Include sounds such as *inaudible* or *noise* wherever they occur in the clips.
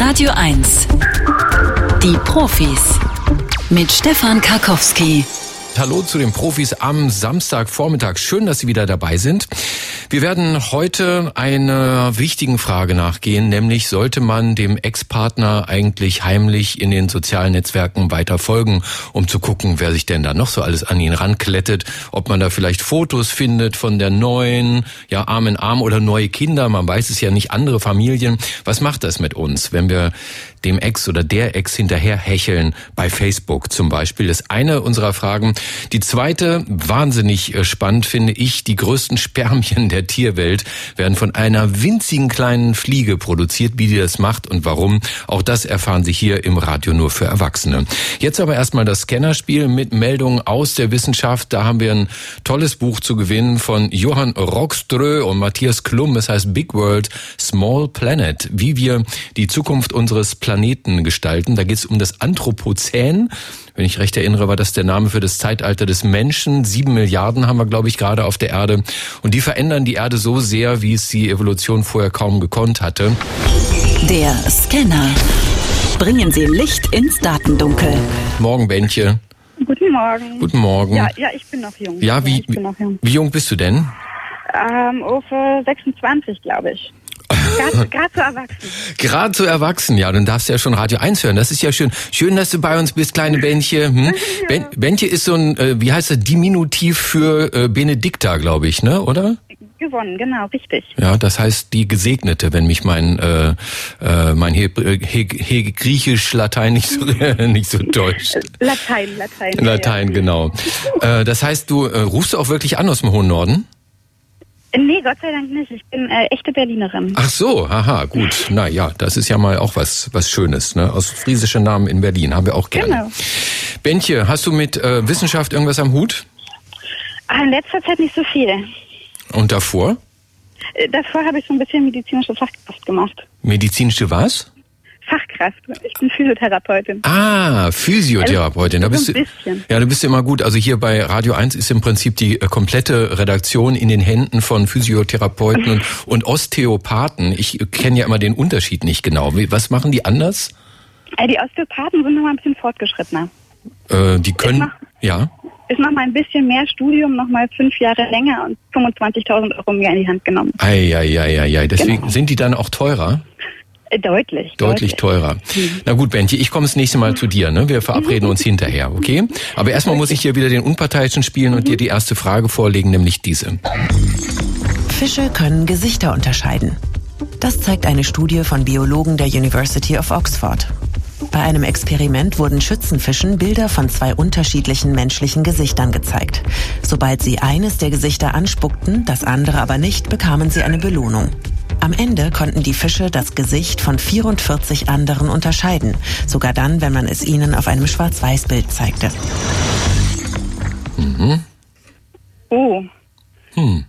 Radio 1. Die Profis. Mit Stefan Karkowski. Hallo zu den Profis am Samstagvormittag. Schön, dass Sie wieder dabei sind. Wir werden heute einer wichtigen Frage nachgehen, nämlich sollte man dem Ex-Partner eigentlich heimlich in den sozialen Netzwerken weiter folgen, um zu gucken, wer sich denn da noch so alles an ihn ranklettet, ob man da vielleicht Fotos findet von der neuen, ja, Arm in Arm oder neue Kinder, man weiß es ja nicht, andere Familien. Was macht das mit uns, wenn wir dem Ex oder der Ex hinterher hecheln, bei Facebook zum Beispiel? Das ist eine unserer Fragen. Die zweite, wahnsinnig äh, spannend finde ich, die größten Spermien der Tierwelt werden von einer winzigen kleinen Fliege produziert. Wie die das macht und warum, auch das erfahren Sie hier im Radio nur für Erwachsene. Jetzt aber erstmal das Scannerspiel mit Meldungen aus der Wissenschaft. Da haben wir ein tolles Buch zu gewinnen von Johann Rockströ und Matthias Klum. Es heißt Big World, Small Planet. Wie wir die Zukunft unseres Planeten gestalten. Da geht es um das Anthropozän. Wenn ich recht erinnere, war das der Name für das Zeitalter des Menschen. Sieben Milliarden haben wir, glaube ich, gerade auf der Erde. Und die verändern die Erde so sehr, wie es die Evolution vorher kaum gekonnt hatte. Der Scanner. Bringen Sie Licht ins Datendunkel. Morgen, Bändche. Guten Morgen. Guten Morgen. Ja, ja, ich bin noch jung. Ja, wie, ich bin noch jung. wie jung bist du denn? Ähm, Uwe 26, glaube ich. Gerade so erwachsen. Gerade so erwachsen, ja, dann darfst du ja schon Radio 1 hören. Das ist ja schön. Schön, dass du bei uns bist, kleine Bändche. Hm? Ben, Bändche ist so ein, äh, wie heißt das, Diminutiv für äh, Benedikta, glaube ich, ne, oder? Gewonnen, genau, richtig. Ja, das heißt die Gesegnete, wenn mich mein äh, äh, mein He He He Griechisch Latein nicht so *laughs* nicht so täuscht. Latein, Latein. ja, Latein, genau. Äh, das heißt, du äh, rufst du auch wirklich an aus dem hohen Norden? Nee, Gott sei Dank nicht. Ich bin äh, echte Berlinerin. Ach so, haha, gut. Na ja, das ist ja mal auch was was Schönes, ne? Aus friesischen Namen in Berlin haben wir auch gerne. Genau. Bentje, hast du mit äh, Wissenschaft irgendwas am Hut? Ah, in letzter Zeit nicht so viel. Und davor? Äh, davor habe ich so ein bisschen medizinische Fachkraft gemacht. Medizinische was? Fachkraft. Ich bin Physiotherapeutin. Ah, Physiotherapeutin. Da Also, bist so du, ein bisschen. ja, du bist immer gut. Also hier bei Radio 1 ist im Prinzip die äh, komplette Redaktion in den Händen von Physiotherapeuten und, und Osteopathen. Ich kenne ja immer den Unterschied nicht genau. Was machen die anders? Äh, die Osteopathen sind noch mal ein bisschen fortgeschrittener. Äh, die können, mach- ja. Ist noch mal ein bisschen mehr Studium, noch mal fünf Jahre länger und 25.000 Euro mehr in die Hand genommen. Eieieiei. Deswegen Genau. sind die dann auch teurer? Deutlich. Deutlich teurer. Mhm. Na gut, Bentje, ich komme das nächste Mal zu dir. Ne? Wir verabreden uns hinterher, okay? Aber erstmal muss ich hier wieder den Unparteiischen spielen und dir die erste Frage vorlegen, nämlich diese. Fische können Gesichter unterscheiden. Das zeigt eine Studie von Biologen der University of Oxford. Bei einem Experiment wurden Schützenfischen Bilder von zwei unterschiedlichen menschlichen Gesichtern gezeigt. Sobald sie eines der Gesichter anspuckten, das andere aber nicht, bekamen sie eine Belohnung. Am Ende konnten die Fische das Gesicht von 44 anderen unterscheiden, sogar dann, wenn man es ihnen auf einem Schwarz-Weiß-Bild zeigte. Oh. Hm.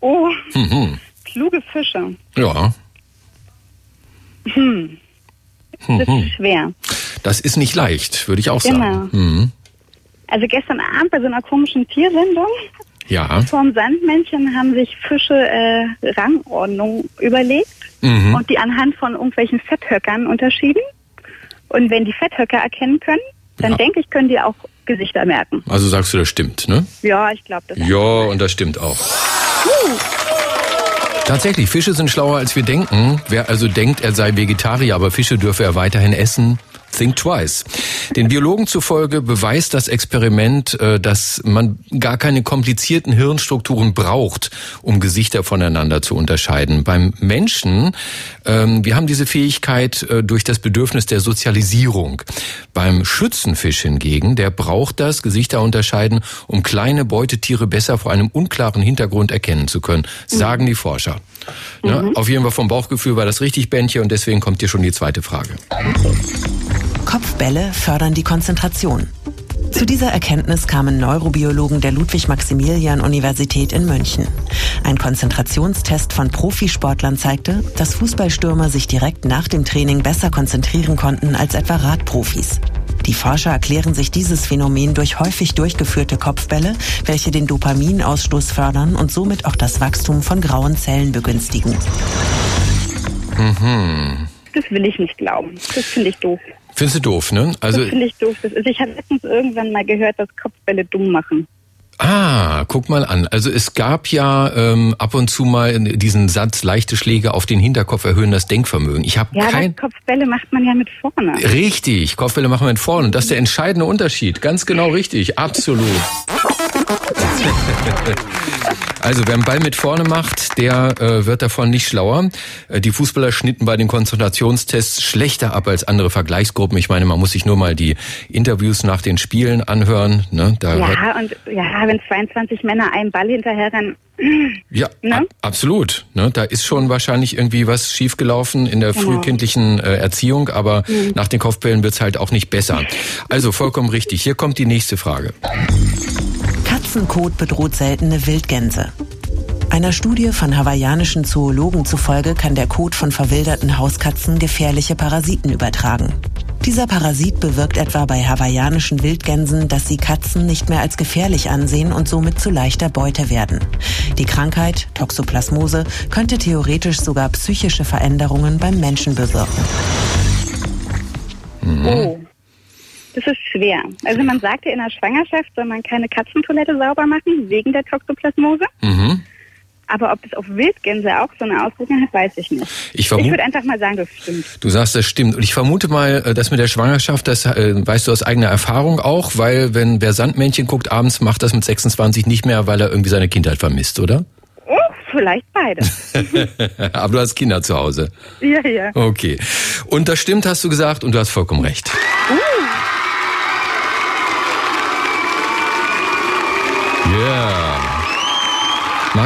Oh. Mhm. Kluge Fische. Ja, Das ist schwer. das ist nicht leicht, würde ich auch Genau. sagen. Mhm. Also gestern Abend bei so einer komischen Tiersendung Ja. vom Sandmännchen haben sich Fische äh, Rangordnung überlegt Mhm. und die anhand von irgendwelchen Fetthöckern unterschieden. Und wenn die Fetthöcker erkennen können, dann Ja. denke ich, können die auch Gesichter merken. Also sagst du, das stimmt, ne? Ja, ich glaube das. Ja, und das stimmt auch. Tatsächlich, Fische sind schlauer als wir denken. Wer also denkt, er sei Vegetarier, aber Fische dürfe er weiterhin essen, think twice. Den Biologen zufolge beweist das Experiment, äh, dass man gar keine komplizierten Hirnstrukturen braucht, um Gesichter voneinander zu unterscheiden. Beim Menschen, ähm, wir haben diese Fähigkeit äh, durch das Bedürfnis der Sozialisierung. Beim Schützenfisch hingegen, der braucht das Gesichter unterscheiden, um kleine Beutetiere besser vor einem unklaren Hintergrund erkennen zu können, sagen die Forscher. Ne? Auf jeden Fall vom Bauchgefühl war das richtig, Bändchen, und deswegen kommt hier schon die zweite Frage. Kopfbälle fördern die Konzentration. Zu dieser Erkenntnis kamen Neurobiologen der Ludwig-Maximilian-Universität in München. Ein Konzentrationstest von Profisportlern zeigte, dass Fußballstürmer sich direkt nach dem Training besser konzentrieren konnten als etwa Radprofis. Die Forscher erklären sich dieses Phänomen durch häufig durchgeführte Kopfbälle, welche den Dopaminausstoß fördern und somit auch das Wachstum von grauen Zellen begünstigen. das will ich nicht glauben. Das finde ich doof. Findest du doof, ne? Also das finde ich doof. Das ist, ich habe letztens irgendwann mal gehört, dass Kopfbälle dumm machen. Ah, guck mal an. Also es gab ja ähm, ab und zu mal diesen Satz, leichte Schläge auf den Hinterkopf erhöhen das Denkvermögen. Ich habe ja, kein Kopfbälle macht man ja mit vorne. Richtig, Kopfbälle machen wir mit vorne. Und das ist der entscheidende Unterschied. Ganz genau richtig, absolut. *laughs* Also wer einen Ball mit vorne macht, der äh, wird davon nicht schlauer. Äh, die Fußballer schnitten bei den Konzentrationstests schlechter ab als andere Vergleichsgruppen. Ich meine, man muss sich nur mal die Interviews nach den Spielen anhören. Ne? Da ja, und ja, wenn 22 Männer einen Ball hinterher dann ja, *clears throat* ne? absolut. Ne? Da ist schon wahrscheinlich irgendwie was schiefgelaufen in der genau. frühkindlichen äh, Erziehung, aber mhm. nach den Kopfbällen wird's halt auch nicht besser. Also vollkommen richtig. Hier kommt die nächste Frage. Katzenkot bedroht seltene Wildgänse. Einer Studie von hawaiianischen Zoologen zufolge kann der Kot von verwilderten Hauskatzen gefährliche Parasiten übertragen. Dieser Parasit bewirkt etwa bei hawaiianischen Wildgänsen, dass sie Katzen nicht mehr als gefährlich ansehen und somit zu leichter Beute werden. Die Krankheit, Toxoplasmose, könnte theoretisch sogar psychische Veränderungen beim Menschen bewirken. Oh. Das ist schwer. Also man sagte in der Schwangerschaft soll man keine Katzentoilette sauber machen, wegen der Toxoplasmose. Mhm. Aber ob es auf Wildgänse auch so eine Auswirkung hat, weiß ich nicht. Ich, ich würde einfach mal sagen, das stimmt. Du sagst, das stimmt. Und ich vermute mal, äh, dass mit der Schwangerschaft, das äh, weißt du aus eigener Erfahrung auch, weil wenn wer Sandmännchen guckt abends, macht das mit 26 nicht mehr, weil er irgendwie seine Kindheit vermisst, oder? Oh, vielleicht beide. *laughs* Aber du hast Kinder zu Hause. Ja, ja. Okay. Und das stimmt, hast du gesagt, und du hast vollkommen recht. Uh.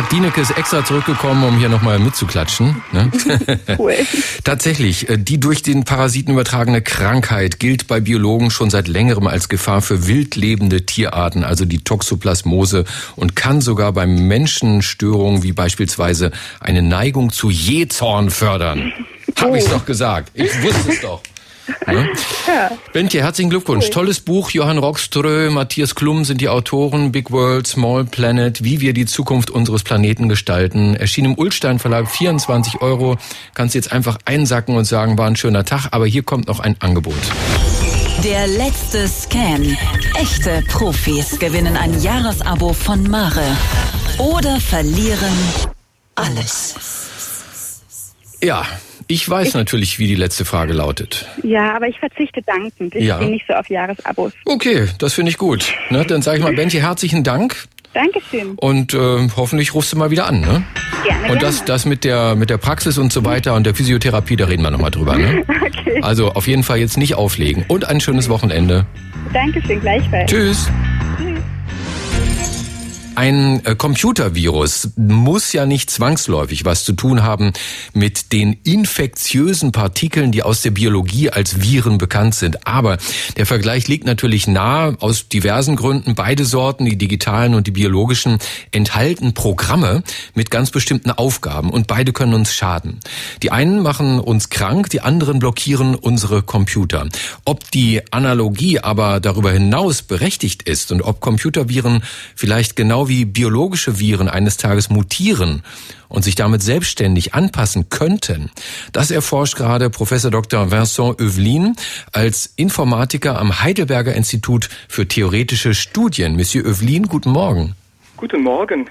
Marc Dienecke ist extra zurückgekommen, um hier nochmal mitzuklatschen. Ne? *laughs* Cool. *laughs* Tatsächlich, äh, die durch den Parasiten übertragene Krankheit gilt bei Biologen schon seit längerem als Gefahr für wildlebende Tierarten, also die Toxoplasmose, und kann sogar bei Menschen Störungen wie beispielsweise eine Neigung zu Jezorn fördern. Oh. Hab ich's doch gesagt. Ich wusste es doch. Ja. Bentje, herzlichen Glückwunsch. Cool. Tolles Buch. Johann Rockströ, Matthias Klum sind die Autoren. Big World, Small Planet, wie wir die Zukunft unseres Planeten gestalten. Erschien im Ulstein Verlag 24 Euro. Kannst jetzt einfach einsacken und sagen, war ein schöner Tag. Aber hier kommt noch ein Angebot. Der letzte Scan. Echte Profis gewinnen ein Jahresabo von Mare. Oder verlieren alles. Ja, ich weiß ich, natürlich, wie die letzte Frage lautet. Ja, aber ich verzichte dankend. Ich ja. bin nicht so auf Jahresabos. Okay, das finde ich gut. Ne, dann sage ich mal, Benji, herzlichen Dank. Dankeschön. Und äh, hoffentlich rufst du mal wieder an, ne? Gerne. Und das, das mit der mit der Praxis und so weiter und der Physiotherapie, da reden wir nochmal drüber, ne? *laughs* okay. Also auf jeden Fall jetzt nicht auflegen. Und ein schönes Wochenende. Dankeschön, gleichfalls. Tschüss. Ein äh, Computervirus muss ja nicht zwangsläufig was zu tun haben mit den infektiösen Partikeln, die aus der Biologie als Viren bekannt sind. Aber der Vergleich liegt natürlich nahe aus diversen Gründen. Beide Sorten, die digitalen und die biologischen, enthalten Programme mit ganz bestimmten Aufgaben und beide können uns schaden. Die einen machen uns krank, die anderen blockieren unsere Computer. Ob die Analogie aber darüber hinaus berechtigt ist und ob Computerviren vielleicht genau wie biologische Viren eines Tages mutieren und sich damit selbstständig anpassen könnten, das erforscht gerade Professor Dr. Vincent Övelin als Informatiker am Heidelberger Institut für theoretische Studien. Monsieur Övelin, guten Morgen. Guten Morgen.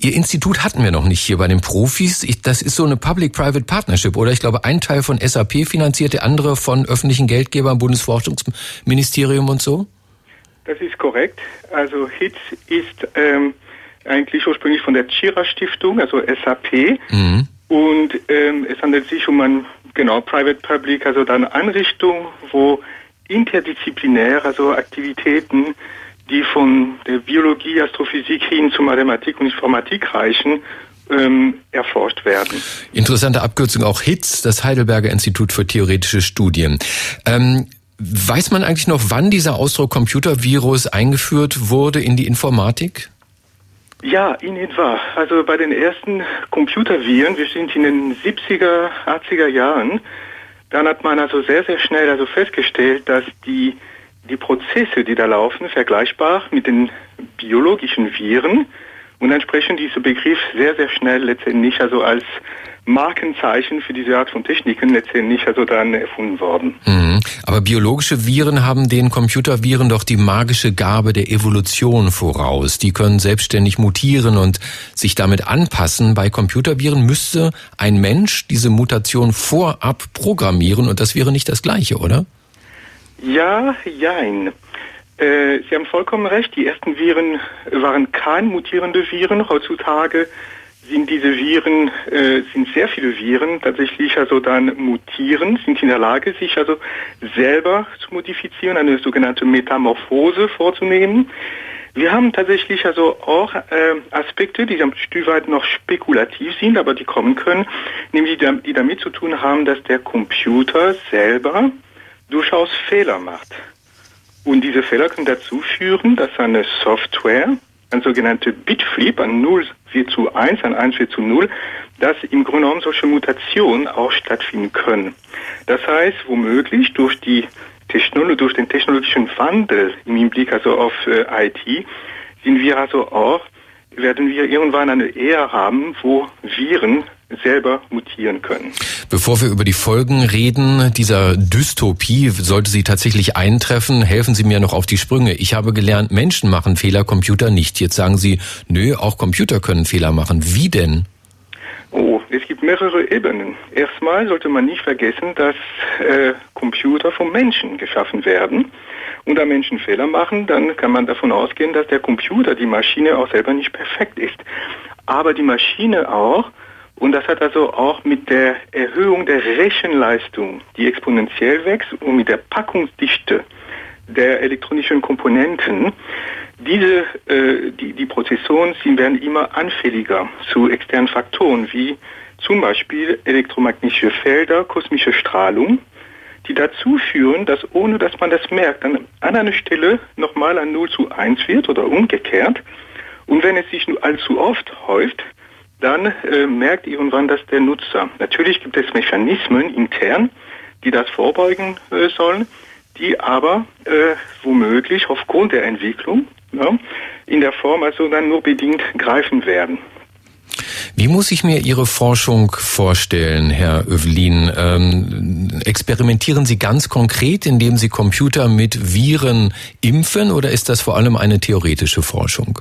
Ihr Institut hatten wir noch nicht hier bei den Profis. das ist so eine Public-Private Partnership, oder? Ich glaube, ein Teil von SAP finanziert, der andere von öffentlichen Geldgebern, Bundesforschungsministerium und so? Das ist korrekt. Also HITS ist ähm, eigentlich ursprünglich von der Chira Stiftung, also SAP. Mhm. Und ähm, es handelt sich um ein, genau, Private Public, also dann Einrichtung, wo interdisziplinär, also Aktivitäten, die von der Biologie, Astrophysik hin zu Mathematik und Informatik reichen, ähm, erforscht werden. Interessante Abkürzung auch HITS, das Heidelberger Institut für theoretische Studien. Ähm, Weiß man eigentlich noch, wann dieser Ausdruck Computervirus eingeführt wurde in die Informatik? Ja, in etwa. Also bei den ersten Computerviren, wir sind in den 70er, 80er Jahren, dann hat man also sehr, sehr schnell also festgestellt, dass die, die Prozesse, die da laufen, vergleichbar mit den biologischen Viren Und entsprechend dieser Begriff sehr, sehr schnell letztendlich also als Markenzeichen für diese Art von Techniken letztendlich also dann erfunden worden. Mhm. Aber biologische Viren haben den Computerviren doch die magische Gabe der Evolution voraus. Die können selbstständig mutieren und sich damit anpassen. Bei Computerviren müsste ein Mensch diese Mutation vorab programmieren und das wäre nicht das Gleiche, oder? Ja, jein. Äh, Sie haben vollkommen recht. Die ersten Viren waren kein mutierende Viren. Heutzutage sind diese Viren, äh, sind sehr viele Viren tatsächlich also dann mutieren, sind in der Lage, sich also selber zu modifizieren, eine sogenannte Metamorphose vorzunehmen. Wir haben tatsächlich also auch äh, Aspekte, die ein Stück weit noch spekulativ sind, aber die kommen können, nämlich die, die damit zu tun haben, dass der Computer selber durchaus Fehler macht. Und diese Fehler können dazu führen, dass eine Software, ein sogenannter Bitflip, ein 0 wird zu 1, ein 1 wird zu 0, dass im Grunde genommen solche Mutationen auch stattfinden können. Das heißt, womöglich durch die Technologie, durch den technologischen Wandel im Hinblick also auf äh, IT, sind wir also auch, werden wir irgendwann eine Ära haben, wo Viren selber mutieren können. Bevor wir über die Folgen reden, dieser Dystopie, sollte sie tatsächlich eintreffen, helfen Sie mir noch auf die Sprünge. Ich habe gelernt, Menschen machen Fehler, Computer nicht. Jetzt sagen Sie, nö, auch Computer können Fehler machen. Wie denn? Oh, es gibt mehrere Ebenen. Erstmal sollte man nicht vergessen, dass äh, Computer vom Menschen geschaffen werden. Und da Menschen Fehler machen, dann kann man davon ausgehen, dass der Computer, die Maschine auch selber nicht perfekt ist. Aber die Maschine auch und das hat also auch mit der Erhöhung der Rechenleistung, die exponentiell wächst, und mit der Packungsdichte der elektronischen Komponenten, diese, äh, die, die Prozessoren sie werden immer anfälliger zu externen Faktoren, wie zum Beispiel elektromagnetische Felder, kosmische Strahlung, die dazu führen, dass ohne dass man das merkt, dann an einer Stelle nochmal ein 0 zu 1 wird oder umgekehrt. Und wenn es sich nur allzu oft häuft, dann äh, merkt irgendwann das der Nutzer. Natürlich gibt es Mechanismen intern, die das vorbeugen äh, sollen, die aber äh, womöglich aufgrund der Entwicklung ja, in der Form also dann nur bedingt greifen werden. Wie muss ich mir Ihre Forschung vorstellen, Herr Övelin? Ähm, experimentieren Sie ganz konkret, indem Sie Computer mit Viren impfen oder ist das vor allem eine theoretische Forschung?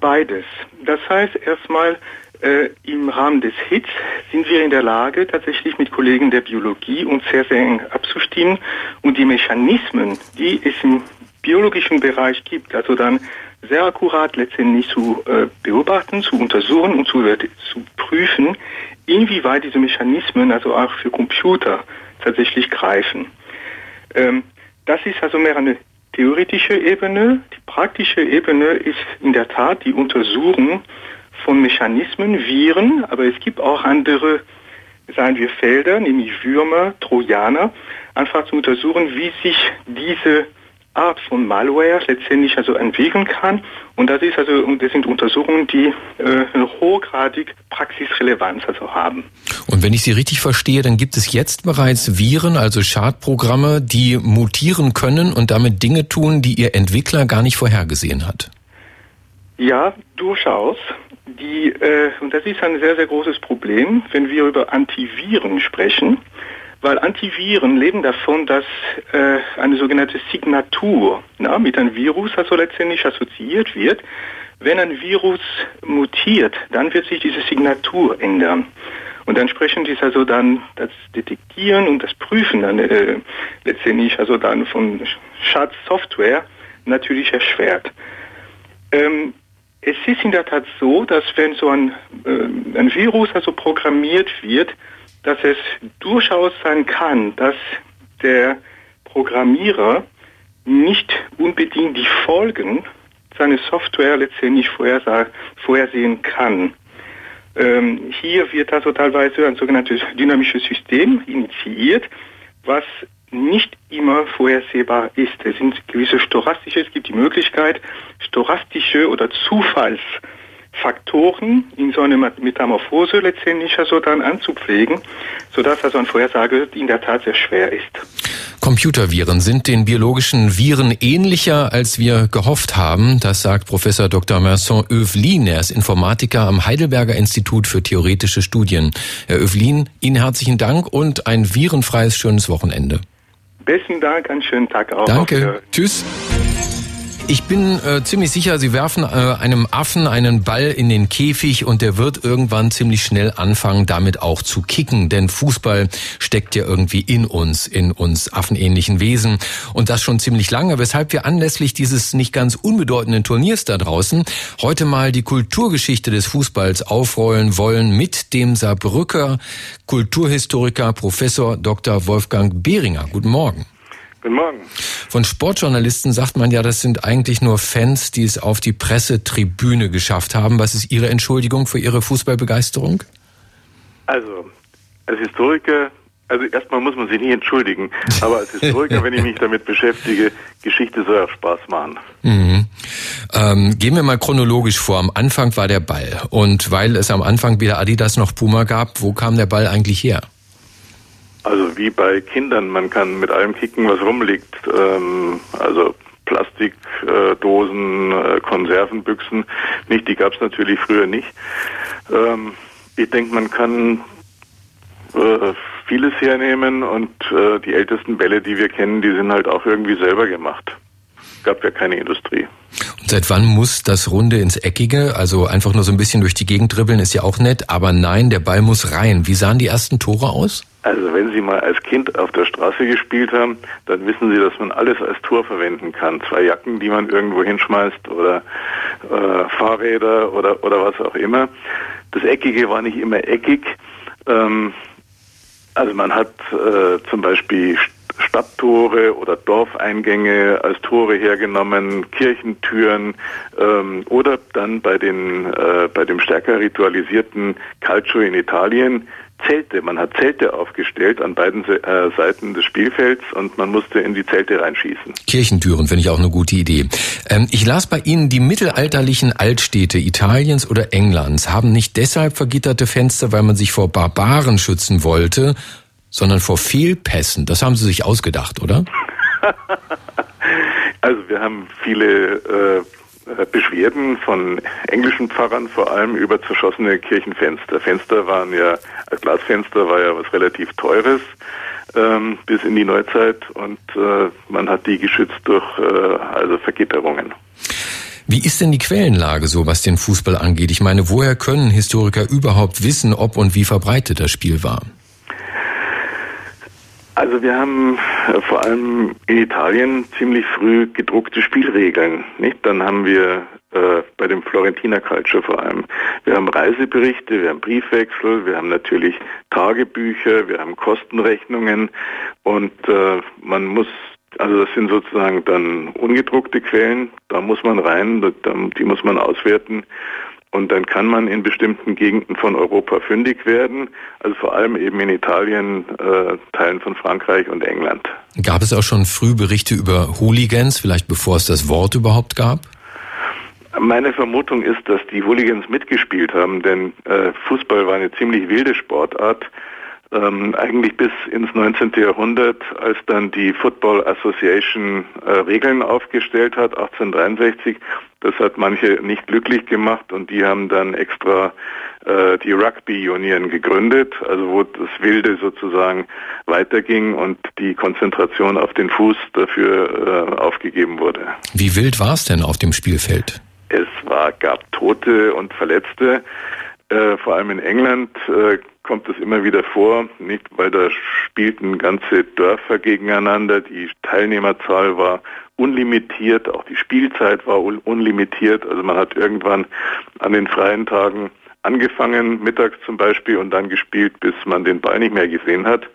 Beides. Das heißt erstmal, äh, Im Rahmen des HITS sind wir in der Lage, tatsächlich mit Kollegen der Biologie uns sehr, sehr eng abzustimmen und die Mechanismen, die es im biologischen Bereich gibt, also dann sehr akkurat letztendlich zu äh, beobachten, zu untersuchen und zu, zu prüfen, inwieweit diese Mechanismen also auch für Computer tatsächlich greifen. Ähm, das ist also mehr eine theoretische Ebene. Die praktische Ebene ist in der Tat die Untersuchung von Mechanismen, Viren, aber es gibt auch andere, sagen wir, Felder, nämlich Würmer, Trojaner, einfach zu untersuchen, wie sich diese Art von Malware letztendlich also entwickeln kann. Und das ist also, das sind Untersuchungen, die äh, hochgradig Praxisrelevanz also haben. Und wenn ich Sie richtig verstehe, dann gibt es jetzt bereits Viren, also Schadprogramme, die mutieren können und damit Dinge tun, die Ihr Entwickler gar nicht vorhergesehen hat. Ja, durchaus. Die, äh, und das ist ein sehr, sehr großes Problem, wenn wir über Antiviren sprechen, weil Antiviren leben davon, dass äh, eine sogenannte Signatur na, mit einem Virus also letztendlich assoziiert wird. Wenn ein Virus mutiert, dann wird sich diese Signatur ändern. Und entsprechend ist also dann das Detektieren und das Prüfen dann äh, letztendlich also dann von Schadsoftware natürlich erschwert. Ähm, es ist in der Tat so, dass wenn so ein, äh, ein Virus also programmiert wird, dass es durchaus sein kann, dass der Programmierer nicht unbedingt die Folgen seiner Software letztendlich vorhersehen kann. Ähm, hier wird also teilweise ein sogenanntes dynamisches System initiiert, was nicht immer vorhersehbar ist. Es sind gewisse stochastische, es gibt die Möglichkeit, stochastische oder Zufallsfaktoren in so eine Metamorphose letztendlich also dann anzupflegen, sodass also eine Vorhersage in der Tat sehr schwer ist. Computerviren sind den biologischen Viren ähnlicher, als wir gehofft haben. Das sagt Professor Dr. Vincent Övlin. Er ist Informatiker am Heidelberger Institut für theoretische Studien. Herr Övlin, Ihnen herzlichen Dank und ein virenfreies, schönes Wochenende. Besten Dank, einen schönen Tag auch. Danke. Tschüss. Ich bin äh, ziemlich sicher, Sie werfen äh, einem Affen einen Ball in den Käfig und der wird irgendwann ziemlich schnell anfangen, damit auch zu kicken. Denn Fußball steckt ja irgendwie in uns, in uns affenähnlichen Wesen. Und das schon ziemlich lange, weshalb wir anlässlich dieses nicht ganz unbedeutenden Turniers da draußen heute mal die Kulturgeschichte des Fußballs aufrollen wollen mit dem Saarbrücker Kulturhistoriker Professor Dr. Wolfgang Behringer. Guten Morgen. Guten Morgen. Von Sportjournalisten sagt man ja, das sind eigentlich nur Fans, die es auf die Pressetribüne geschafft haben. Was ist Ihre Entschuldigung für Ihre Fußballbegeisterung? Also, als Historiker, also erstmal muss man sich nie entschuldigen, aber als Historiker, wenn ich mich damit beschäftige, Geschichte soll auch Spaß machen. Mhm. Ähm, gehen wir mal chronologisch vor. Am Anfang war der Ball. Und weil es am Anfang weder Adidas noch Puma gab, wo kam der Ball eigentlich her? Also wie bei Kindern, man kann mit allem kicken, was rumliegt. Ähm, also Plastikdosen, äh, Konservenbüchsen, nicht, die gab es natürlich früher nicht. Ähm, ich denke, man kann äh, vieles hernehmen und äh, die ältesten Bälle, die wir kennen, die sind halt auch irgendwie selber gemacht. Gab ja keine Industrie. Seit wann muss das Runde ins Eckige? Also einfach nur so ein bisschen durch die Gegend dribbeln ist ja auch nett, aber nein, der Ball muss rein. Wie sahen die ersten Tore aus? Also wenn Sie mal als Kind auf der Straße gespielt haben, dann wissen Sie, dass man alles als Tor verwenden kann. Zwei Jacken, die man irgendwo hinschmeißt oder äh, Fahrräder oder, oder was auch immer. Das Eckige war nicht immer eckig. Ähm, also man hat äh, zum Beispiel Stadttore oder Dorfeingänge als Tore hergenommen, Kirchentüren ähm, oder dann bei den äh, bei dem stärker ritualisierten Calcio in Italien Zelte. Man hat Zelte aufgestellt an beiden äh, Seiten des Spielfelds und man musste in die Zelte reinschießen. Kirchentüren finde ich auch eine gute Idee. Ähm, ich las bei Ihnen, die mittelalterlichen Altstädte Italiens oder Englands haben nicht deshalb vergitterte Fenster, weil man sich vor Barbaren schützen wollte, sondern vor Fehlpässen. Das haben Sie sich ausgedacht, oder? *laughs* also wir haben viele äh, äh, Beschwerden von englischen Pfarrern vor allem über zerschossene Kirchenfenster. Fenster waren ja, Glasfenster war ja was relativ Teures ähm, bis in die Neuzeit und äh, man hat die geschützt durch äh, also Vergitterungen. Wie ist denn die Quellenlage so, was den Fußball angeht? Ich meine, woher können Historiker überhaupt wissen, ob und wie verbreitet das Spiel war? Also wir haben äh, vor allem in Italien ziemlich früh gedruckte Spielregeln. Nicht? Dann haben wir äh, bei dem Florentiner Culture vor allem. Wir haben Reiseberichte, wir haben Briefwechsel, wir haben natürlich Tagebücher, wir haben Kostenrechnungen und äh, man muss also das sind sozusagen dann ungedruckte Quellen, da muss man rein, die muss man auswerten und dann kann man in bestimmten Gegenden von Europa fündig werden, also vor allem eben in Italien, äh, Teilen von Frankreich und England. Gab es auch schon früh Berichte über Hooligans, vielleicht bevor es das Wort überhaupt gab? Meine Vermutung ist, dass die Hooligans mitgespielt haben, denn äh, Fußball war eine ziemlich wilde Sportart ähm, eigentlich bis ins 19. Jahrhundert, als dann die Football Association äh, Regeln aufgestellt hat, 1863. Das hat manche nicht glücklich gemacht und die haben dann extra äh, die Rugby Union gegründet, also wo das Wilde sozusagen weiterging und die Konzentration auf den Fuß dafür äh, aufgegeben wurde. Wie wild war es denn auf dem Spielfeld? Es war, gab Tote und Verletzte. Äh, vor allem in England äh, kommt es immer wieder vor, nicht? Weil da spielten ganze Dörfer gegeneinander, die Teilnehmerzahl war unlimitiert, auch die Spielzeit war unlimitiert, also man hat irgendwann an den freien Tagen angefangen, mittags zum Beispiel, und dann gespielt, bis man den Ball nicht mehr gesehen hat,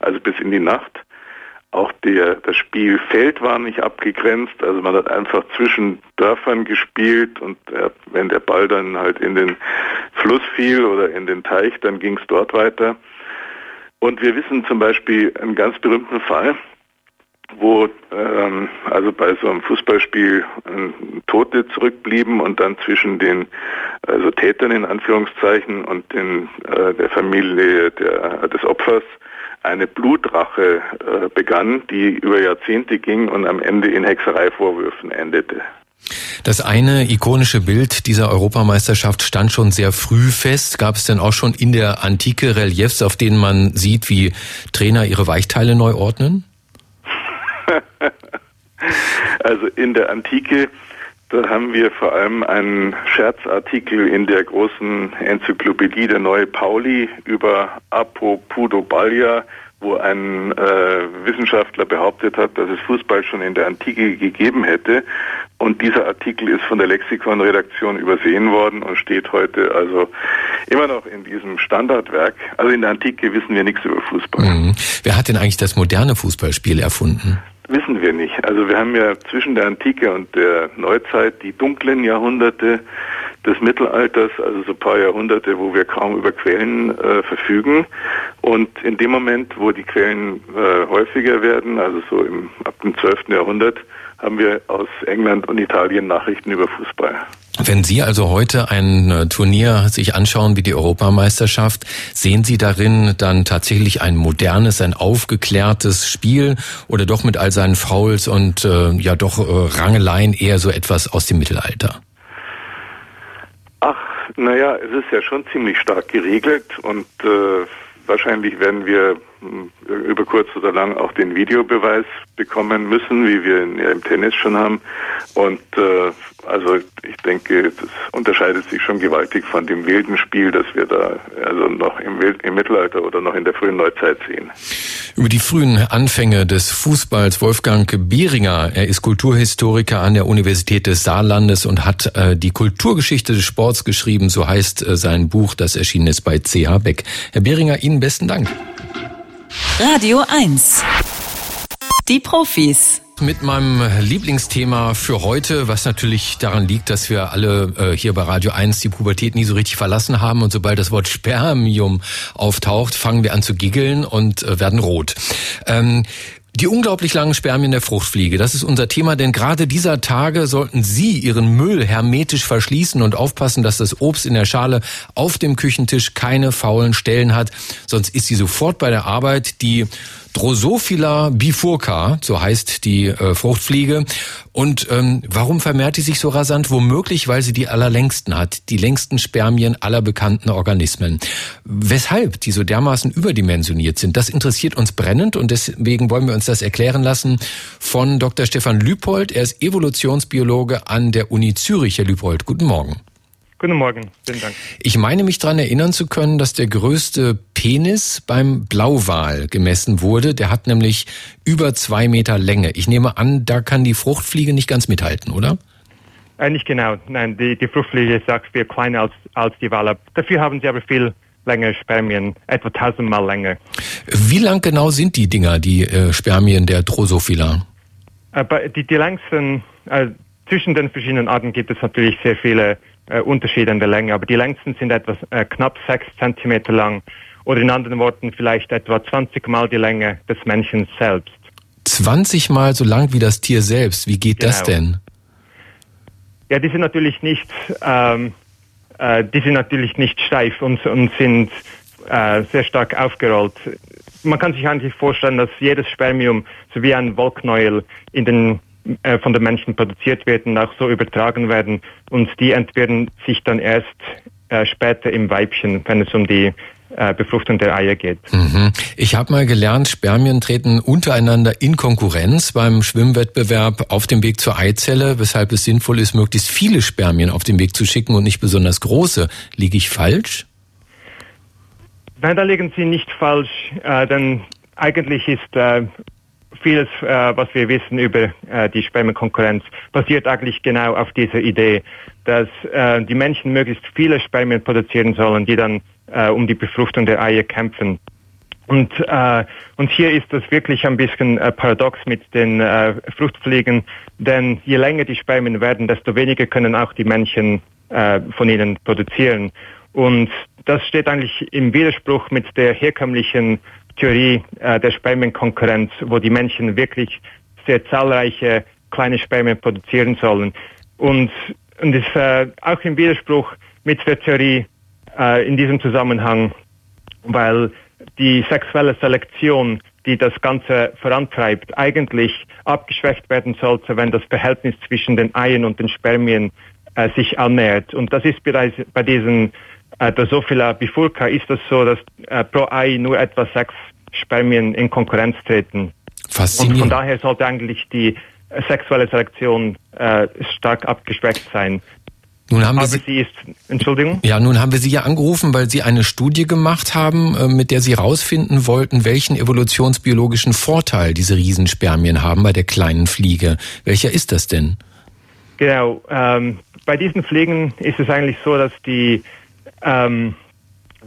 also bis in die Nacht. Auch der, das Spielfeld war nicht abgegrenzt, also man hat einfach zwischen Dörfern gespielt und der, wenn der Ball dann halt in den Fluss fiel oder in den Teich, dann ging es dort weiter. Und wir wissen zum Beispiel einen ganz berühmten Fall, wo ähm, also bei so einem Fußballspiel äh, Tote zurückblieben und dann zwischen den also Tätern in Anführungszeichen und den, äh, der Familie der, des Opfers eine Blutrache äh, begann, die über Jahrzehnte ging und am Ende in Hexereivorwürfen endete. Das eine ikonische Bild dieser Europameisterschaft stand schon sehr früh fest. Gab es denn auch schon in der Antike Reliefs, auf denen man sieht, wie Trainer ihre Weichteile neu ordnen? *laughs* also in der Antike, da haben wir vor allem einen Scherzartikel in der großen Enzyklopädie der Neue Pauli über Apopudoballia, wo ein äh, Wissenschaftler behauptet hat, dass es Fußball schon in der Antike gegeben hätte. Und dieser Artikel ist von der Lexikon-Redaktion übersehen worden und steht heute also immer noch in diesem Standardwerk. Also in der Antike wissen wir nichts über Fußball. Mhm. Wer hat denn eigentlich das moderne Fußballspiel erfunden? Wissen wir nicht. Also wir haben ja zwischen der Antike und der Neuzeit die dunklen Jahrhunderte des Mittelalters, also so ein paar Jahrhunderte, wo wir kaum über Quellen äh, verfügen. Und in dem Moment, wo die Quellen äh, häufiger werden, also so im, ab dem 12. Jahrhundert, haben wir aus England und Italien Nachrichten über Fußball. Wenn Sie also heute ein äh, Turnier sich anschauen wie die Europameisterschaft, sehen Sie darin dann tatsächlich ein modernes, ein aufgeklärtes Spiel oder doch mit all seinen Fouls und äh, ja doch äh, Rangeleien eher so etwas aus dem Mittelalter? Ach, naja, es ist ja schon ziemlich stark geregelt und äh, wahrscheinlich werden wir über kurz oder lang auch den Videobeweis bekommen müssen, wie wir ihn ja im Tennis schon haben. Und äh, also ich denke, das unterscheidet sich schon gewaltig von dem wilden Spiel, das wir da also noch im, im Mittelalter oder noch in der frühen Neuzeit sehen. Über die frühen Anfänge des Fußballs Wolfgang Behringer. Er ist Kulturhistoriker an der Universität des Saarlandes und hat äh, die Kulturgeschichte des Sports geschrieben. So heißt äh, sein Buch, das erschienen ist bei CH Beck. Herr Behringer, Ihnen besten Dank. Radio 1. Die Profis. Mit meinem Lieblingsthema für heute, was natürlich daran liegt, dass wir alle äh, hier bei Radio 1 die Pubertät nie so richtig verlassen haben und sobald das Wort Spermium auftaucht, fangen wir an zu giggeln und äh, werden rot. Ähm, die unglaublich langen Spermien der Fruchtfliege, das ist unser Thema, denn gerade dieser Tage sollten Sie Ihren Müll hermetisch verschließen und aufpassen, dass das Obst in der Schale auf dem Küchentisch keine faulen Stellen hat, sonst ist sie sofort bei der Arbeit. Die Drosophila bifurca, so heißt die äh, Fruchtfliege. Und ähm, warum vermehrt die sich so rasant? Womöglich, weil sie die allerlängsten hat, die längsten Spermien aller bekannten Organismen. Weshalb die so dermaßen überdimensioniert sind, das interessiert uns brennend und deswegen wollen wir uns das erklären lassen von Dr. Stefan Lüpold. Er ist Evolutionsbiologe an der Uni Zürich. Herr Lüpold, guten Morgen. Guten Morgen, vielen Dank. Ich meine mich daran erinnern zu können, dass der größte Penis beim Blauwal gemessen wurde. Der hat nämlich über zwei Meter Länge. Ich nehme an, da kann die Fruchtfliege nicht ganz mithalten, oder? Äh, nicht genau. Nein, die, die Fruchtfliege ist auch viel kleiner als, als die Wale. Dafür haben sie aber viel längere Spermien, etwa tausendmal länger. Wie lang genau sind die Dinger, die äh, Spermien der Drosophila? Äh, die, die längsten, äh, zwischen den verschiedenen Arten gibt es natürlich sehr viele äh, Unterschiede in der Länge, aber die längsten sind etwas äh, knapp sechs Zentimeter lang oder in anderen Worten vielleicht etwa 20 Mal die Länge des Menschen selbst. 20 Mal so lang wie das Tier selbst. Wie geht genau. das denn? Ja, die sind natürlich nicht, ähm, äh, die sind natürlich nicht steif und, und sind äh, sehr stark aufgerollt. Man kann sich eigentlich vorstellen, dass jedes Spermium so wie ein Wollknäuel in den äh, von den Menschen produziert werden, auch so übertragen werden und die entwickeln sich dann erst äh, später im Weibchen, wenn es um die Befruchtung der Eier geht. Mhm. Ich habe mal gelernt, Spermien treten untereinander in Konkurrenz beim Schwimmwettbewerb auf dem Weg zur Eizelle, weshalb es sinnvoll ist, möglichst viele Spermien auf den Weg zu schicken und nicht besonders große. Liege ich falsch? Nein, da liegen Sie nicht falsch, äh, denn eigentlich ist äh, vieles, äh, was wir wissen über äh, die Spermienkonkurrenz, basiert eigentlich genau auf dieser Idee, dass äh, die Menschen möglichst viele Spermien produzieren sollen, die dann äh, um die Befruchtung der Eier kämpfen. Und, äh, und hier ist das wirklich ein bisschen äh, paradox mit den äh, Fruchtfliegen, denn je länger die Spermien werden, desto weniger können auch die Männchen äh, von ihnen produzieren. Und das steht eigentlich im Widerspruch mit der herkömmlichen Theorie äh, der Spermienkonkurrenz, wo die Männchen wirklich sehr zahlreiche kleine Spermien produzieren sollen. Und, und ist äh, auch im Widerspruch mit der Theorie äh, in diesem Zusammenhang, weil die sexuelle Selektion, die das Ganze vorantreibt, eigentlich abgeschwächt werden sollte, wenn das Verhältnis zwischen den Eiern und den Spermien äh, sich annähert. Und das ist bereits bei diesen äh, Drosophila bifurca ist das so, dass äh, pro Ei nur etwa sechs Spermien in Konkurrenz treten. Faszinierend. Und von daher sollte eigentlich die sexuelle Selektion äh, stark abgeschwächt sein. Nun haben wir Aber Sie, sie ist, Entschuldigung? ja, nun haben wir Sie ja angerufen, weil Sie eine Studie gemacht haben, äh, mit der Sie herausfinden wollten, welchen evolutionsbiologischen Vorteil diese Riesenspermien haben bei der kleinen Fliege. Welcher ist das denn? Genau. Ähm, bei diesen Fliegen ist es eigentlich so, dass die ähm,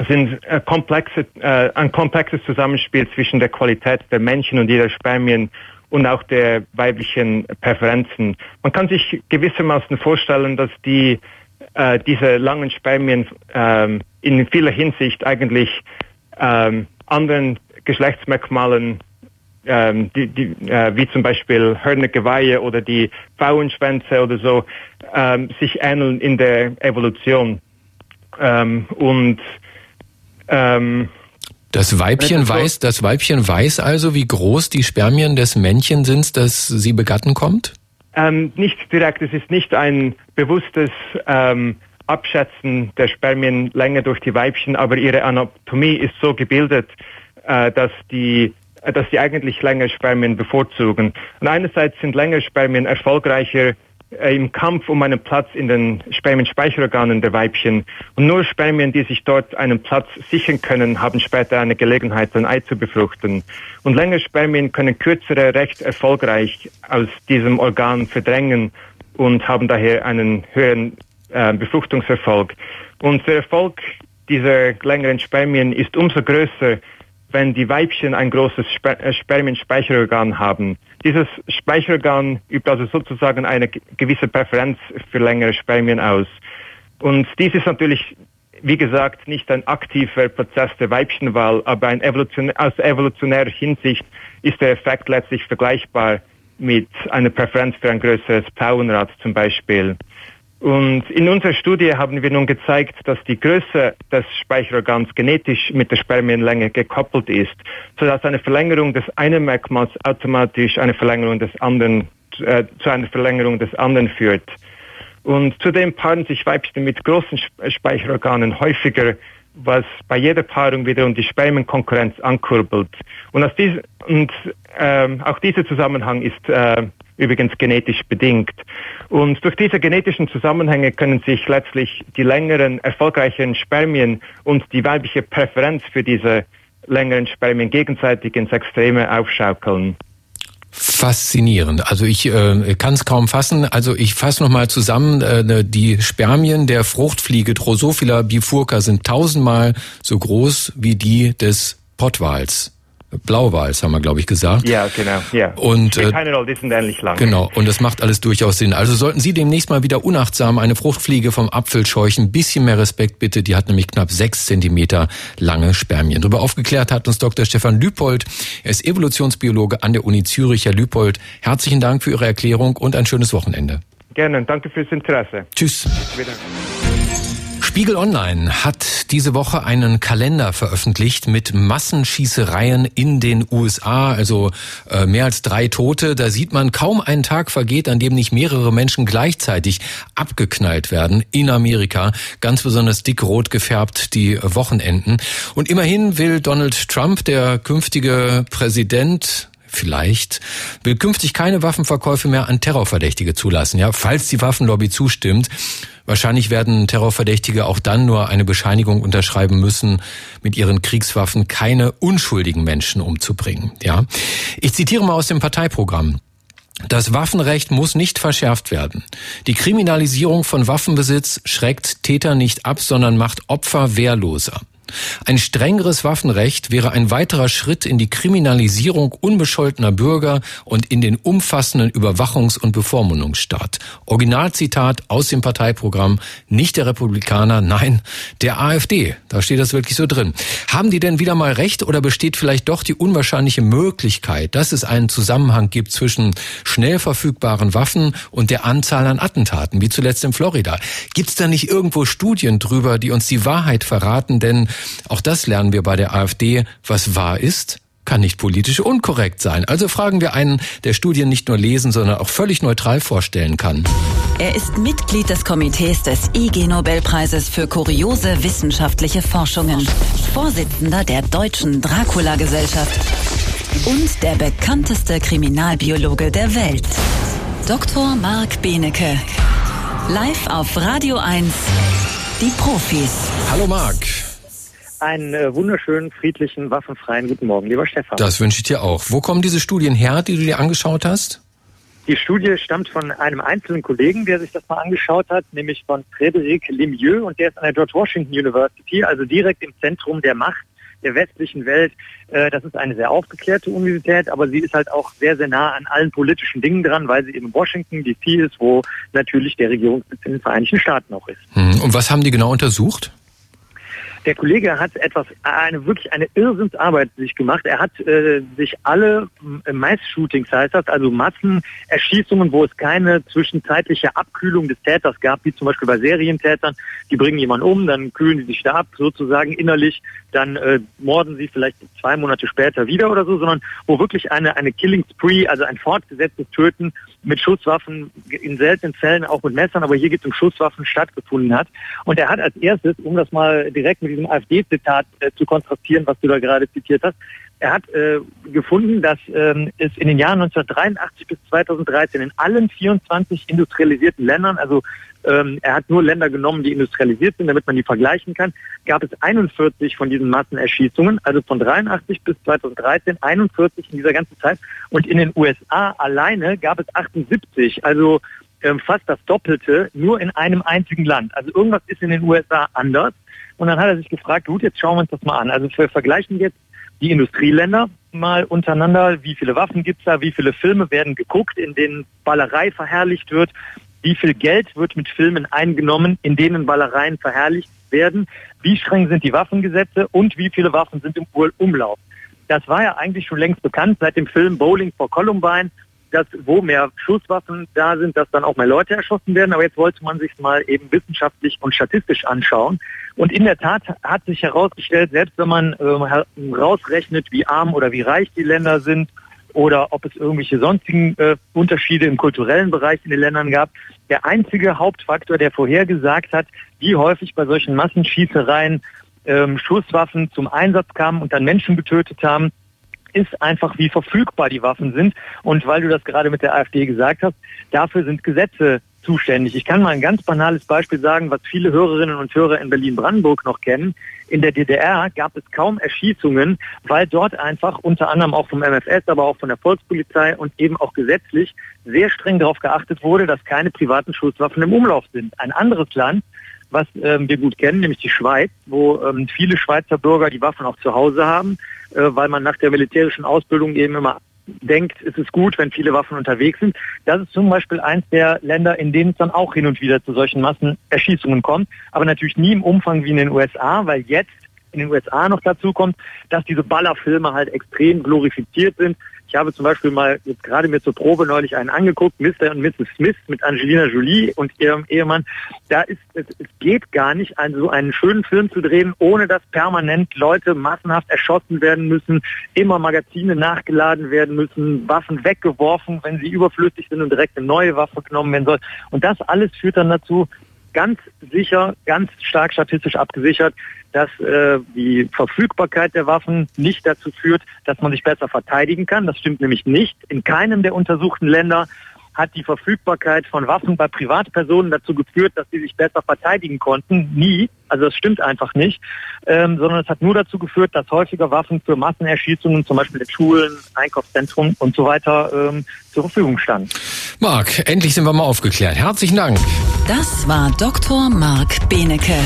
sind äh, komplexe, äh, ein komplexes Zusammenspiel zwischen der Qualität der Männchen und ihrer Spermien und auch der weiblichen Präferenzen. Man kann sich gewissermaßen vorstellen, dass die äh, diese langen Spermien ähm, in vieler Hinsicht eigentlich ähm, anderen Geschlechtsmerkmalen ähm, die, die, äh, wie zum Beispiel Hörnergeweihe oder die Pfauenschwänze oder so, ähm, sich ähneln in der Evolution. Ähm, und ähm, Das Weibchen weiß, das Weibchen weiß also, wie groß die Spermien des Männchen sind, das sie begatten kommt? Ähm, nicht direkt, es ist nicht ein bewusstes ähm, Abschätzen der Spermienlänge durch die Weibchen, aber ihre Anatomie ist so gebildet, äh, dass die äh, dass die eigentlich längere Spermien bevorzugen. Und einerseits sind längere Spermien erfolgreicher im Kampf um einen Platz in den Spermienspeicherorganen der Weibchen. Und nur Spermien, die sich dort einen Platz sichern können, haben später eine Gelegenheit, ein Ei zu befruchten. Und längere Spermien können kürzere recht erfolgreich aus diesem Organ verdrängen und haben daher einen höheren äh, Befruchtungserfolg. Und der Erfolg dieser längeren Spermien ist umso größer, wenn die Weibchen ein großes äh, Spermienspeicherorgan haben. Dieses Speicherorgan übt also sozusagen eine ge- gewisse Präferenz für längere Spermien aus. Und dies ist natürlich, wie gesagt, nicht ein aktiver Prozess der Weibchenwahl, aber ein Evolution aus evolutionärer Hinsicht ist der Effekt letztlich vergleichbar mit einer Präferenz für ein größeres Pfauenrad zum Beispiel. Und in unserer Studie haben wir nun gezeigt, dass die Größe des Speicherorgans genetisch mit der Spermienlänge gekoppelt ist, sodass eine Verlängerung des einen Merkmals automatisch eine Verlängerung des anderen, äh, zu einer Verlängerung des anderen führt. Und zudem paaren sich Weibchen mit großen Sp- Speicherorganen häufiger, was bei jeder Paarung wiederum die Spermienkonkurrenz ankurbelt. Und, aus dies, und ähm, auch dieser Zusammenhang ist äh, übrigens genetisch bedingt. Und durch diese genetischen Zusammenhänge können sich letztlich die längeren, erfolgreicheren Spermien und die weibliche Präferenz für diese längeren Spermien gegenseitig ins Extreme aufschaukeln. Faszinierend. Also ich äh, kann es kaum fassen. Also ich fasse nochmal zusammen. Äh, die Spermien der Fruchtfliege Drosophila bifurca sind tausendmal so groß wie die des Pottwals. Blauwals haben wir, glaube ich, gesagt. Ja, genau. Ja. Und, äh, die sind ähnlich lang. Genau, und das macht alles durchaus Sinn. Also sollten Sie demnächst mal wieder unachtsam eine Fruchtfliege vom Apfel scheuchen, ein bisschen mehr Respekt bitte. Die hat nämlich knapp sechs Zentimeter lange Spermien. Darüber aufgeklärt hat uns Dr. Stefan Lüpold. Er ist Evolutionsbiologe an der Uni Zürich. Herr Lüpold, herzlichen Dank für Ihre Erklärung und ein schönes Wochenende. Gerne, danke fürs Interesse. Tschüss. Spiegel Online hat diese Woche einen Kalender veröffentlicht mit Massenschießereien in den USA, also äh, mehr als drei Tote. Da sieht man, kaum ein Tag vergeht, an dem nicht mehrere Menschen gleichzeitig abgeknallt werden in Amerika. Ganz besonders dick rot gefärbt die Wochenenden. Und immerhin will Donald Trump, der künftige Präsident, vielleicht, will künftig keine Waffenverkäufe mehr an Terrorverdächtige zulassen, ja, falls die Waffenlobby zustimmt. Wahrscheinlich werden Terrorverdächtige auch dann nur eine Bescheinigung unterschreiben müssen, mit ihren Kriegswaffen keine unschuldigen Menschen umzubringen, ja. Ich zitiere mal aus dem Parteiprogramm. Das Waffenrecht muss nicht verschärft werden. Die Kriminalisierung von Waffenbesitz schreckt Täter nicht ab, sondern macht Opfer wehrloser. Ein strengeres Waffenrecht wäre ein weiterer Schritt in die Kriminalisierung unbescholtener Bürger und in den umfassenden Überwachungs- und Bevormundungsstaat. Originalzitat aus dem Parteiprogramm, nicht der Republikaner, nein, der AfD. Da steht das wirklich so drin. Haben die denn wieder mal recht oder besteht vielleicht doch die unwahrscheinliche Möglichkeit, dass es einen Zusammenhang gibt zwischen schnell verfügbaren Waffen und der Anzahl an Attentaten, wie zuletzt in Florida? Gibt es da nicht irgendwo Studien drüber, die uns die Wahrheit verraten? Denn auch das lernen wir bei der AfD. Was wahr ist, kann nicht politisch unkorrekt sein. Also fragen wir einen, der Studien nicht nur lesen, sondern auch völlig neutral vorstellen kann. Er ist Mitglied des Komitees des IG Nobelpreises für kuriose wissenschaftliche Forschungen, Vorsitzender der Deutschen Dracula Gesellschaft und der bekannteste Kriminalbiologe der Welt. Dr. Marc Benecke. Live auf Radio 1. Die Profis. Hallo Marc. Einen äh, wunderschönen, friedlichen, waffenfreien guten Morgen, lieber Stefan. Das wünsche ich dir auch. Wo kommen diese Studien her, die du dir angeschaut hast? Die Studie stammt von einem einzelnen Kollegen, der sich das mal angeschaut hat, nämlich von Frédéric Lemieux und der ist an der George Washington University, also direkt im Zentrum der Macht der westlichen Welt. Äh, das ist eine sehr aufgeklärte Universität, aber sie ist halt auch sehr, sehr nah an allen politischen Dingen dran, weil sie eben Washington DC ist, wo natürlich der Regierungssitz in den Vereinigten Staaten auch ist. Hm, und was haben die genau untersucht? Der Kollege hat etwas, eine wirklich eine Irrsinnsarbeit sich gemacht. Er hat äh, sich alle äh, Mass-Shootings, heißt das, also Massenerschießungen, wo es keine zwischenzeitliche Abkühlung des Täters gab, wie zum Beispiel bei Serientätern, die bringen jemanden um, dann kühlen die sich da ab, sozusagen innerlich, dann äh, morden sie vielleicht zwei Monate später wieder oder so, sondern wo wirklich eine, eine Killing Spree, also ein fortgesetztes Töten mit Schusswaffen, in seltenen Fällen auch mit Messern, aber hier geht es um Schusswaffen stattgefunden hat. Und er hat als erstes, um das mal direkt mit diesem AfD-Zitat äh, zu kontrastieren, was du da gerade zitiert hast, er hat äh, gefunden, dass ähm, es in den Jahren 1983 bis 2013 in allen 24 industrialisierten Ländern, also ähm, er hat nur Länder genommen, die industrialisiert sind, damit man die vergleichen kann, gab es 41 von diesen Massenerschießungen, also von 83 bis 2013 41 in dieser ganzen Zeit. Und in den USA alleine gab es 78, also ähm, fast das Doppelte, nur in einem einzigen Land. Also irgendwas ist in den USA anders. Und dann hat er sich gefragt, gut, jetzt schauen wir uns das mal an. Also wir vergleichen jetzt die Industrieländer mal untereinander, wie viele Waffen gibt's da, wie viele Filme werden geguckt, in denen Ballerei verherrlicht wird, wie viel Geld wird mit Filmen eingenommen, in denen Ballereien verherrlicht werden, wie streng sind die Waffengesetze und wie viele Waffen sind im Umlauf. Das war ja eigentlich schon längst bekannt seit dem Film Bowling for Columbine, dass wo mehr Schusswaffen da sind, dass dann auch mehr Leute erschossen werden. Aber jetzt wollte man sich mal eben wissenschaftlich und statistisch anschauen. Und in der Tat hat sich herausgestellt, selbst wenn man äh, wie arm oder wie reich die Länder sind oder ob es irgendwelche sonstigen äh, Unterschiede im kulturellen Bereich in den Ländern gab, der einzige Hauptfaktor, der vorhergesagt hat, wie häufig bei solchen Massenschießereien ähm, Schusswaffen zum Einsatz kamen und dann Menschen getötet haben, ist einfach, wie verfügbar die Waffen sind. Und weil du das gerade mit der AfD gesagt hast, dafür sind Gesetze zuständig. Ich kann mal ein ganz banales Beispiel sagen, was viele Hörerinnen und Hörer in Berlin-Brandenburg noch kennen. In der DDR gab es kaum Erschießungen, weil dort einfach unter anderem auch vom MFS, aber auch von der Volkspolizei und eben auch gesetzlich sehr streng darauf geachtet wurde, dass keine privaten Schusswaffen im Umlauf sind. Ein anderes Land, was ähm, wir gut kennen, nämlich die Schweiz, wo ähm, viele Schweizer Bürger die Waffen auch zu Hause haben, äh, weil man nach der militärischen Ausbildung eben immer denkt, es ist gut, wenn viele Waffen unterwegs sind. Das ist zum Beispiel eins der Länder, in denen es dann auch hin und wieder zu solchen Massenerschießungen kommt, aber natürlich nie im Umfang wie in den USA, weil jetzt in den USA noch dazu kommt, dass diese Ballerfilme halt extrem glorifiziert sind. Ich habe zum Beispiel mal jetzt gerade mir zur Probe neulich einen angeguckt, Mr. und Mrs. Smith mit Angelina Jolie und ihrem Ehemann. Da ist es, es geht gar nicht, einen, so einen schönen Film zu drehen, ohne dass permanent Leute massenhaft erschossen werden müssen, immer Magazine nachgeladen werden müssen, Waffen weggeworfen, wenn sie überflüssig sind und direkt eine neue Waffe genommen werden soll. Und das alles führt dann dazu, ganz sicher, ganz stark statistisch abgesichert, dass äh, die Verfügbarkeit der Waffen nicht dazu führt, dass man sich besser verteidigen kann. Das stimmt nämlich nicht. In keinem der untersuchten Länder hat die Verfügbarkeit von Waffen bei Privatpersonen dazu geführt, dass sie sich besser verteidigen konnten. Nie. Also das stimmt einfach nicht. Ähm, sondern es hat nur dazu geführt, dass häufiger Waffen für Massenerschießungen, zum Beispiel in Schulen, Einkaufszentren und so weiter, ähm, zur Verfügung standen. Marc, endlich sind wir mal aufgeklärt. Herzlichen Dank. Das war Dr. Marc Benecke.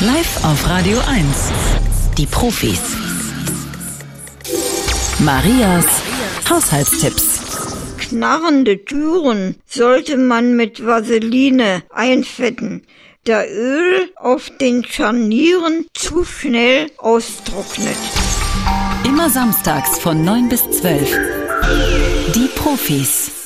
Live auf Radio 1. Die Profis. Marias Haushaltstipps. Knarrende Türen sollte man mit Vaseline einfetten, da Öl auf den Scharnieren zu schnell austrocknet. Immer samstags von 9 bis 12. Die Profis.